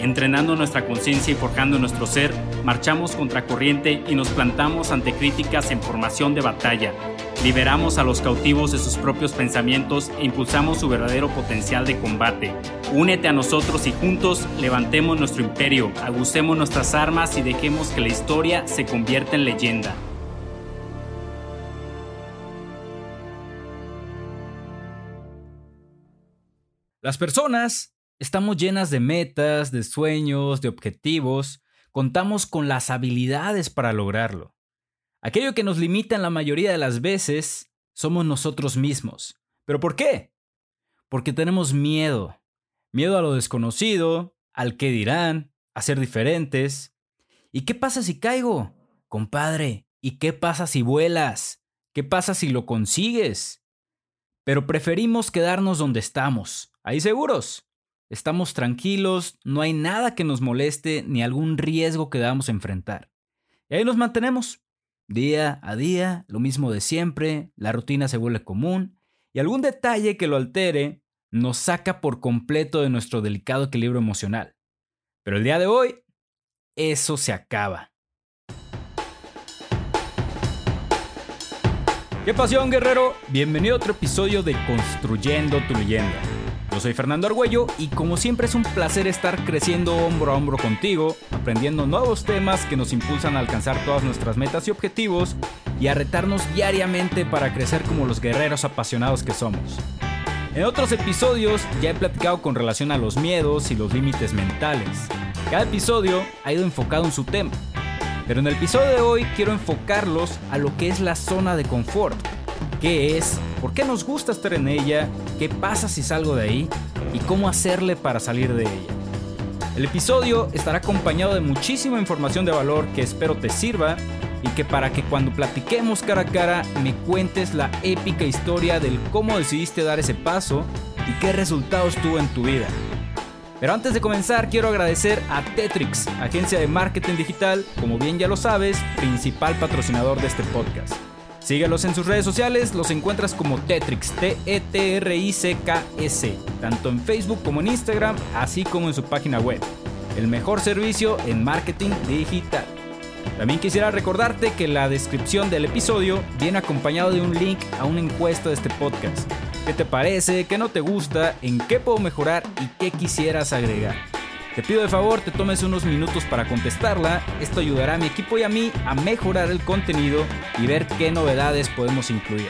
Entrenando nuestra conciencia y forjando nuestro ser, marchamos contra corriente y nos plantamos ante críticas en formación de batalla Liberamos a los cautivos de sus propios pensamientos e impulsamos su verdadero potencial de combate. Únete a nosotros y juntos levantemos nuestro imperio, agucemos nuestras armas y dejemos que la historia se convierta en leyenda. Las personas estamos llenas de metas, de sueños, de objetivos, contamos con las habilidades para lograrlo. Aquello que nos limita en la mayoría de las veces somos nosotros mismos. ¿Pero por qué? Porque tenemos miedo. Miedo a lo desconocido, al qué dirán, a ser diferentes. ¿Y qué pasa si caigo? Compadre, ¿y qué pasa si vuelas? ¿Qué pasa si lo consigues? Pero preferimos quedarnos donde estamos, ahí seguros. Estamos tranquilos, no hay nada que nos moleste ni algún riesgo que debamos enfrentar. Y ahí nos mantenemos, Día a día, lo mismo de siempre, la rutina se vuelve común y algún detalle que lo altere nos saca por completo de nuestro delicado equilibrio emocional. Pero el día de hoy, eso se acaba. ¿Qué pasión, guerrero? Bienvenido a otro episodio de Construyendo tu leyenda. Yo soy Fernando Argüello y como siempre es un placer estar creciendo hombro a hombro contigo, aprendiendo nuevos temas que nos impulsan a alcanzar todas nuestras metas y objetivos y a retarnos diariamente para crecer como los guerreros apasionados que somos. En otros episodios ya he platicado con relación a los miedos y los límites mentales. Cada episodio ha ido enfocado en su tema. Pero en el episodio de hoy quiero enfocarlos a lo que es la zona de confort qué es, por qué nos gusta estar en ella, qué pasa si salgo de ahí y cómo hacerle para salir de ella. El episodio estará acompañado de muchísima información de valor que espero te sirva y que para que cuando platiquemos cara a cara me cuentes la épica historia del cómo decidiste dar ese paso y qué resultados tuvo en tu vida. Pero antes de comenzar quiero agradecer a Tetrix, agencia de marketing digital, como bien ya lo sabes, principal patrocinador de este podcast. Síguelos en sus redes sociales, los encuentras como Tetrix, T-E-T-R-I-C-K-S, tanto en Facebook como en Instagram, así como en su página web. El mejor servicio en marketing digital. También quisiera recordarte que la descripción del episodio viene acompañado de un link a una encuesta de este podcast. ¿Qué te parece? ¿Qué no te gusta? ¿En qué puedo mejorar? ¿Y qué quisieras agregar? Te pido de favor te tomes unos minutos para contestarla, esto ayudará a mi equipo y a mí a mejorar el contenido y ver qué novedades podemos incluir.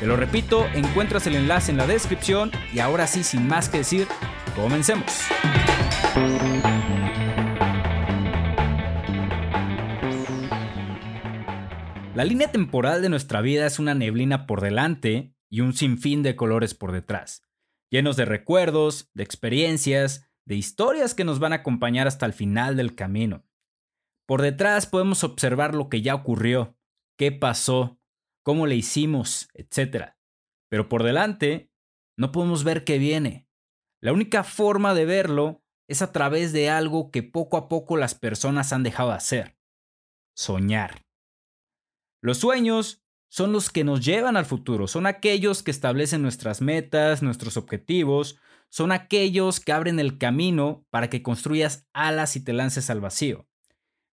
Te lo repito, encuentras el enlace en la descripción y ahora sí, sin más que decir, comencemos. La línea temporal de nuestra vida es una neblina por delante y un sinfín de colores por detrás, llenos de recuerdos, de experiencias, de historias que nos van a acompañar hasta el final del camino. Por detrás podemos observar lo que ya ocurrió, qué pasó, cómo le hicimos, etc. Pero por delante no podemos ver qué viene. La única forma de verlo es a través de algo que poco a poco las personas han dejado de hacer. Soñar. Los sueños son los que nos llevan al futuro, son aquellos que establecen nuestras metas, nuestros objetivos, son aquellos que abren el camino para que construyas alas y te lances al vacío.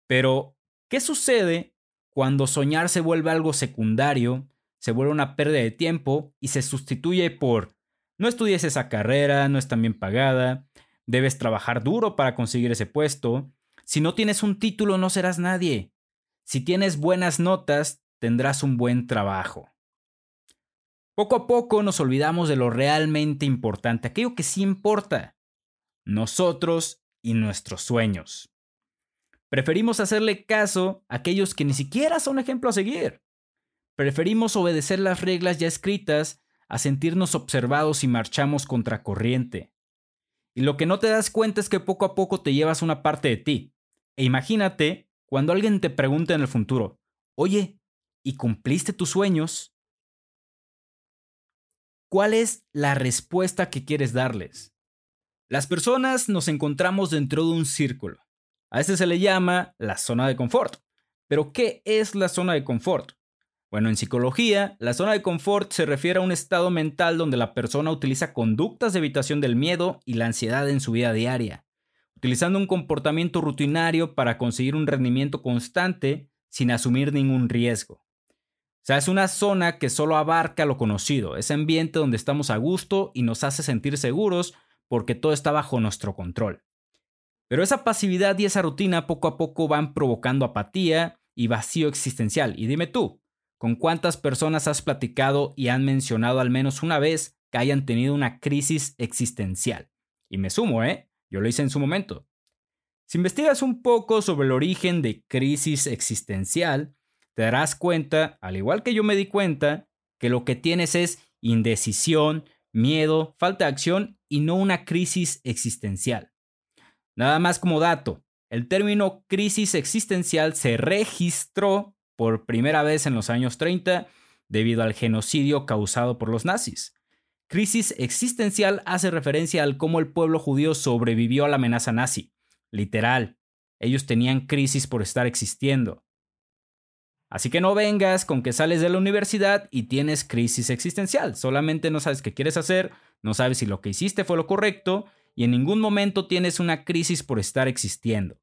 Pero, ¿qué sucede cuando soñar se vuelve algo secundario, se vuelve una pérdida de tiempo y se sustituye por no estudies esa carrera, no es tan bien pagada, debes trabajar duro para conseguir ese puesto, si no tienes un título no serás nadie, si tienes buenas notas tendrás un buen trabajo. Poco a poco nos olvidamos de lo realmente importante, aquello que sí importa, nosotros y nuestros sueños. Preferimos hacerle caso a aquellos que ni siquiera son ejemplo a seguir. Preferimos obedecer las reglas ya escritas a sentirnos observados y marchamos contra corriente. Y lo que no te das cuenta es que poco a poco te llevas una parte de ti. E imagínate cuando alguien te pregunta en el futuro, oye, ¿y cumpliste tus sueños? ¿Cuál es la respuesta que quieres darles? Las personas nos encontramos dentro de un círculo. A este se le llama la zona de confort. Pero, ¿qué es la zona de confort? Bueno, en psicología, la zona de confort se refiere a un estado mental donde la persona utiliza conductas de evitación del miedo y la ansiedad en su vida diaria, utilizando un comportamiento rutinario para conseguir un rendimiento constante sin asumir ningún riesgo. O sea, es una zona que solo abarca lo conocido, ese ambiente donde estamos a gusto y nos hace sentir seguros porque todo está bajo nuestro control. Pero esa pasividad y esa rutina poco a poco van provocando apatía y vacío existencial. Y dime tú, ¿con cuántas personas has platicado y han mencionado al menos una vez que hayan tenido una crisis existencial? Y me sumo, ¿eh? Yo lo hice en su momento. Si investigas un poco sobre el origen de crisis existencial, te darás cuenta, al igual que yo me di cuenta, que lo que tienes es indecisión, miedo, falta de acción y no una crisis existencial. Nada más como dato, el término crisis existencial se registró por primera vez en los años 30 debido al genocidio causado por los nazis. Crisis existencial hace referencia al cómo el pueblo judío sobrevivió a la amenaza nazi. Literal, ellos tenían crisis por estar existiendo. Así que no vengas con que sales de la universidad y tienes crisis existencial. Solamente no sabes qué quieres hacer, no sabes si lo que hiciste fue lo correcto y en ningún momento tienes una crisis por estar existiendo.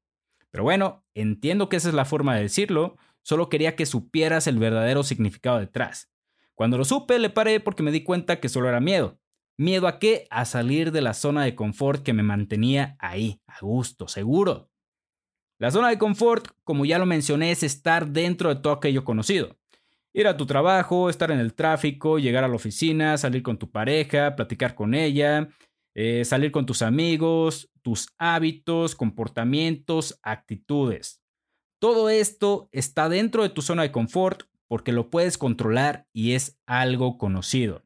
Pero bueno, entiendo que esa es la forma de decirlo, solo quería que supieras el verdadero significado detrás. Cuando lo supe, le paré porque me di cuenta que solo era miedo. ¿Miedo a qué? A salir de la zona de confort que me mantenía ahí, a gusto, seguro. La zona de confort, como ya lo mencioné, es estar dentro de todo aquello conocido. Ir a tu trabajo, estar en el tráfico, llegar a la oficina, salir con tu pareja, platicar con ella, eh, salir con tus amigos, tus hábitos, comportamientos, actitudes. Todo esto está dentro de tu zona de confort porque lo puedes controlar y es algo conocido.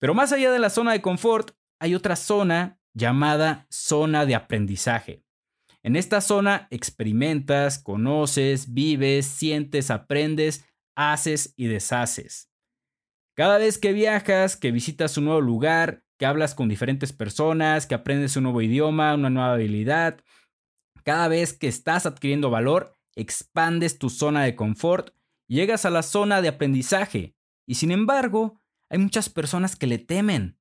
Pero más allá de la zona de confort, hay otra zona llamada zona de aprendizaje. En esta zona experimentas, conoces, vives, sientes, aprendes, haces y deshaces. Cada vez que viajas, que visitas un nuevo lugar, que hablas con diferentes personas, que aprendes un nuevo idioma, una nueva habilidad, cada vez que estás adquiriendo valor, expandes tu zona de confort, llegas a la zona de aprendizaje. Y sin embargo, hay muchas personas que le temen,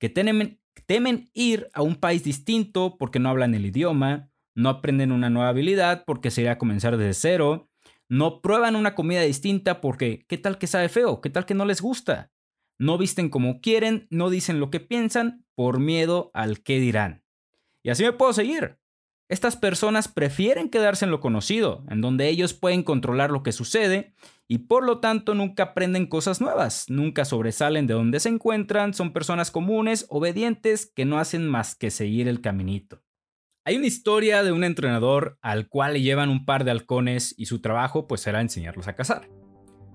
que temen, ir a un país distinto porque no hablan el idioma, no aprenden una nueva habilidad porque sería comenzar desde cero, no prueban una comida distinta porque ¿qué tal que sabe feo? ¿Qué tal que no les gusta? No visten como quieren, no dicen lo que piensan por miedo al qué dirán. Y así me puedo seguir. Estas personas prefieren quedarse en lo conocido, en donde ellos pueden controlar lo que sucede y por lo tanto nunca aprenden cosas nuevas, nunca sobresalen de donde se encuentran, son personas comunes, obedientes, que no hacen más que seguir el caminito. Hay una historia de un entrenador al cual le llevan un par de halcones y su trabajo pues será enseñarlos a cazar.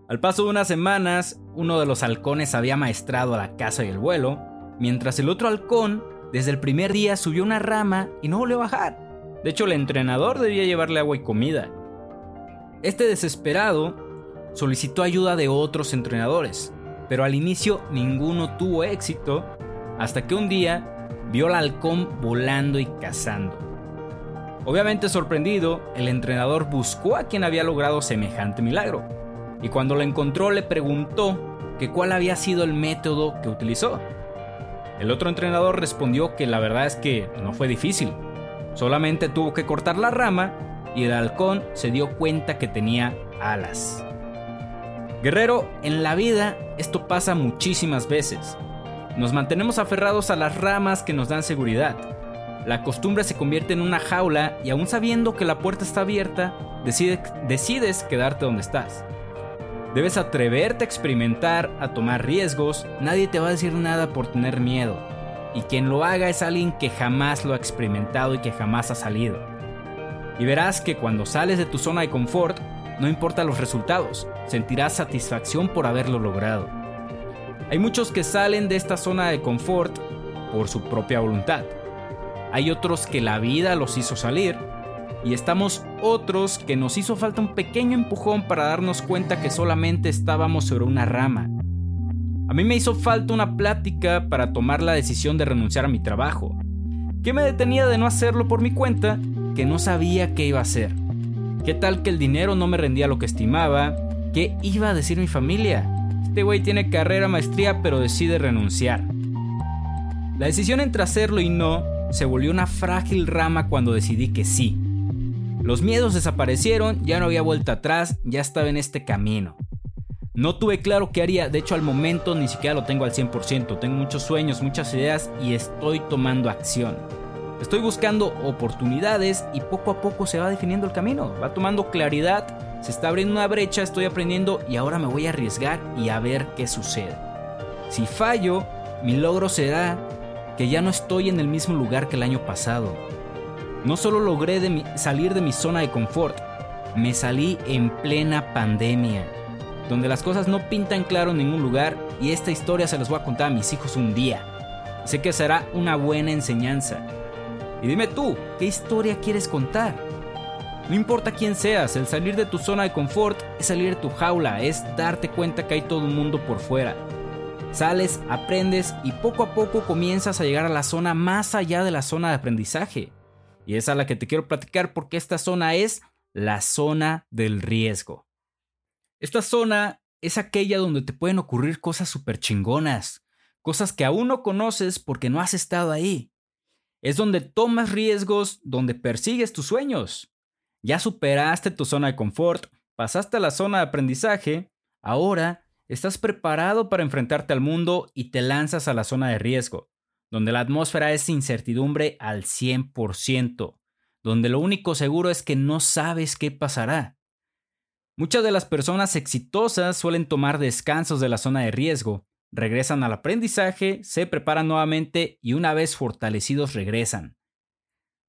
Al paso de unas semanas, uno de los halcones había maestrado la caza y el vuelo, mientras el otro halcón desde el primer día subió una rama y no volvió a bajar. De hecho, el entrenador debía llevarle agua y comida. Este desesperado solicitó ayuda de otros entrenadores, pero al inicio ninguno tuvo éxito hasta que un día vio al halcón volando y cazando. Obviamente sorprendido, el entrenador buscó a quien había logrado semejante milagro, y cuando lo encontró le preguntó que cuál había sido el método que utilizó. El otro entrenador respondió que la verdad es que no fue difícil, solamente tuvo que cortar la rama y el halcón se dio cuenta que tenía alas. Guerrero, en la vida esto pasa muchísimas veces. Nos mantenemos aferrados a las ramas que nos dan seguridad. La costumbre se convierte en una jaula y aún sabiendo que la puerta está abierta, decides quedarte donde estás. Debes atreverte a experimentar, a tomar riesgos, nadie te va a decir nada por tener miedo. Y quien lo haga es alguien que jamás lo ha experimentado y que jamás ha salido. Y verás que cuando sales de tu zona de confort, no importa los resultados, sentirás satisfacción por haberlo logrado. Hay muchos que salen de esta zona de confort por su propia voluntad. Hay otros que la vida los hizo salir y estamos otros que nos hizo falta un pequeño empujón para darnos cuenta que solamente estábamos sobre una rama. A mí me hizo falta una plática para tomar la decisión de renunciar a mi trabajo. ¿Qué me detenía de no hacerlo por mi cuenta? Que no sabía qué iba a hacer. ¿Qué tal que el dinero no me rendía lo que estimaba? ¿Qué iba a decir mi familia? Este güey tiene carrera, maestría, pero decide renunciar. La decisión entre hacerlo y no se volvió una frágil rama cuando decidí que sí. Los miedos desaparecieron, ya no había vuelta atrás, ya estaba en este camino. No tuve claro qué haría, de hecho al momento ni siquiera lo tengo al 100%, tengo muchos sueños, muchas ideas y estoy tomando acción. Estoy buscando oportunidades y poco a poco se va definiendo el camino, va tomando claridad, se está abriendo una brecha, estoy aprendiendo y ahora me voy a arriesgar y a ver qué sucede. Si fallo, mi logro será que ya no estoy en el mismo lugar que el año pasado. No solo logré salir de mi zona de confort, me salí en plena pandemia, donde las cosas no pintan claro en ningún lugar y esta historia se las voy a contar a mis hijos un día. Sé que será una buena enseñanza. Y dime tú, ¿qué historia quieres contar? No importa quién seas, el salir de tu zona de confort es salir de tu jaula, es darte cuenta que hay todo un mundo por fuera. Sales, aprendes y poco a poco comienzas a llegar a la zona más allá de la zona de aprendizaje. Y es a la que te quiero platicar porque esta zona es la zona del riesgo. Esta zona es aquella donde te pueden ocurrir cosas súper chingonas, cosas que aún no conoces porque no has estado ahí. Es donde tomas riesgos, donde persigues tus sueños. Ya superaste tu zona de confort, pasaste a la zona de aprendizaje, ahora Estás preparado para enfrentarte al mundo y te lanzas a la zona de riesgo, donde la atmósfera es incertidumbre al 100%, donde lo único seguro es que no sabes qué pasará. Muchas de las personas exitosas suelen tomar descansos de la zona de riesgo, regresan al aprendizaje, se preparan nuevamente y una vez fortalecidos regresan.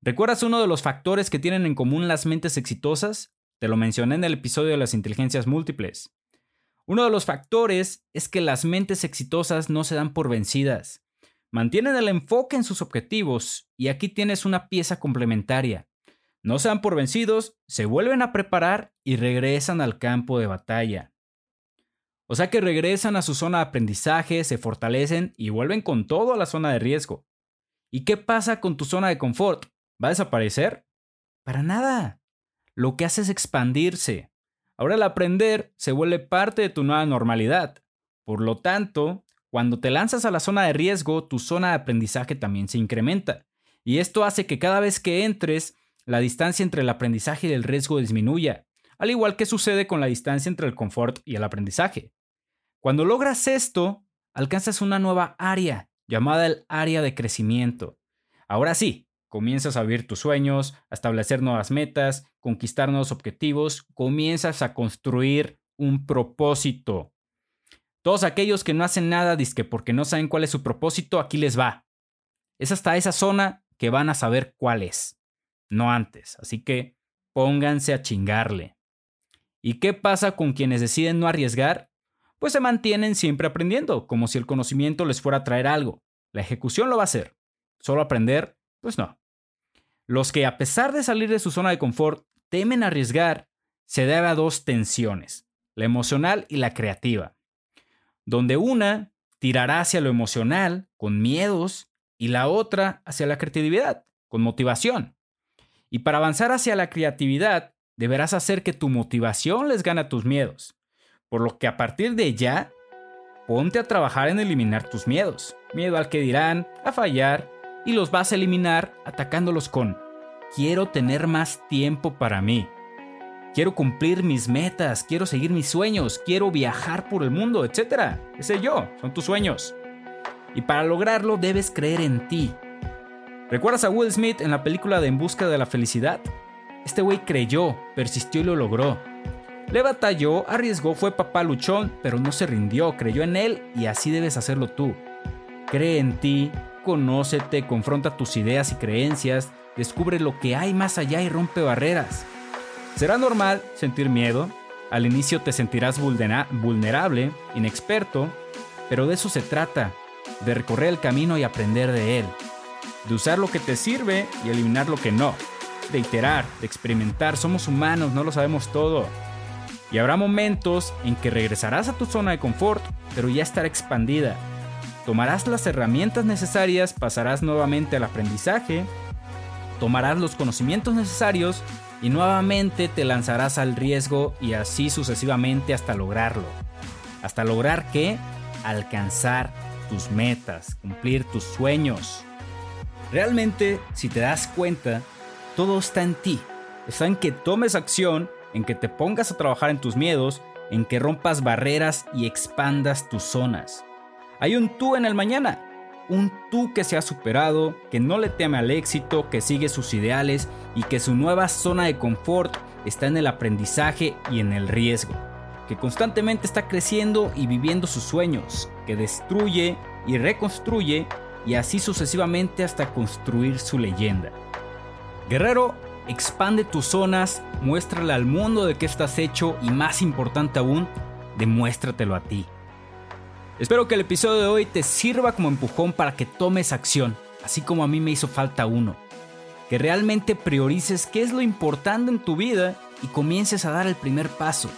¿Recuerdas uno de los factores que tienen en común las mentes exitosas? Te lo mencioné en el episodio de las inteligencias múltiples. Uno de los factores es que las mentes exitosas no se dan por vencidas. Mantienen el enfoque en sus objetivos y aquí tienes una pieza complementaria. No se dan por vencidos, se vuelven a preparar y regresan al campo de batalla. O sea que regresan a su zona de aprendizaje, se fortalecen y vuelven con todo a la zona de riesgo. ¿Y qué pasa con tu zona de confort? ¿Va a desaparecer? Para nada. Lo que hace es expandirse. Ahora el aprender se vuelve parte de tu nueva normalidad. Por lo tanto, cuando te lanzas a la zona de riesgo, tu zona de aprendizaje también se incrementa. Y esto hace que cada vez que entres, la distancia entre el aprendizaje y el riesgo disminuya, al igual que sucede con la distancia entre el confort y el aprendizaje. Cuando logras esto, alcanzas una nueva área, llamada el área de crecimiento. Ahora sí, comienzas a vivir tus sueños, a establecer nuevas metas, conquistar nuevos objetivos, comienzas a construir un propósito. Todos aquellos que no hacen nada disque porque no saben cuál es su propósito, aquí les va. Es hasta esa zona que van a saber cuál es, no antes. Así que pónganse a chingarle. ¿Y qué pasa con quienes deciden no arriesgar? Pues se mantienen siempre aprendiendo, como si el conocimiento les fuera a traer algo. La ejecución lo va a hacer. Solo aprender, pues no. Los que a pesar de salir de su zona de confort temen arriesgar se debe a dos tensiones, la emocional y la creativa, donde una tirará hacia lo emocional, con miedos, y la otra hacia la creatividad, con motivación. Y para avanzar hacia la creatividad, deberás hacer que tu motivación les gane a tus miedos, por lo que a partir de ya, ponte a trabajar en eliminar tus miedos, miedo al que dirán, a fallar, y los vas a eliminar atacándolos con quiero tener más tiempo para mí. Quiero cumplir mis metas, quiero seguir mis sueños, quiero viajar por el mundo, etc. Ese yo, son tus sueños. Y para lograrlo debes creer en ti. ¿Recuerdas a Will Smith en la película de En Busca de la Felicidad? Este güey creyó, persistió y lo logró. Le batalló, arriesgó, fue papá luchón, pero no se rindió, creyó en él y así debes hacerlo tú. Cree en ti, conócete, confronta tus ideas y creencias, descubre lo que hay más allá y rompe barreras. Será normal sentir miedo, al inicio te sentirás vulnerable, inexperto, pero de eso se trata, de recorrer el camino y aprender de él, de usar lo que te sirve y eliminar lo que no, de iterar, de experimentar, somos humanos, no lo sabemos todo. Y habrá momentos en que regresarás a tu zona de confort, pero ya estará expandida. tomarás las herramientas necesarias, pasarás nuevamente al aprendizaje, tomarás los conocimientos necesarios y nuevamente te lanzarás al riesgo y así sucesivamente hasta lograrlo. Hasta lograr que alcanzar tus metas, cumplir tus sueños. Realmente, si te das cuenta, todo está en ti. Está en que tomes acción, en que te pongas a trabajar en tus miedos, en que rompas barreras y expandas tus zonas. Hay un tú en el mañana, un tú que se ha superado, que no le teme al éxito, que sigue sus ideales y que su nueva zona de confort está en el aprendizaje y en el riesgo, que constantemente está creciendo y viviendo sus sueños, que destruye y reconstruye y así sucesivamente hasta construir su leyenda. Guerrero, expande tus zonas, muéstrale al mundo de qué estás hecho y más importante aún, demuéstratelo a ti. Espero que el episodio de hoy te sirva como empujón para que tomes acción, así como a mí me hizo falta uno. Que realmente priorices qué es lo importante en tu vida y comiences a dar el primer paso.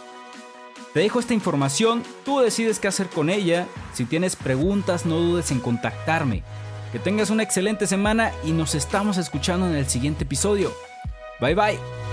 Te dejo esta información, tú decides qué hacer con ella. Si tienes preguntas, no dudes en contactarme. Que tengas una excelente semana y nos estamos escuchando en el siguiente episodio. Bye bye.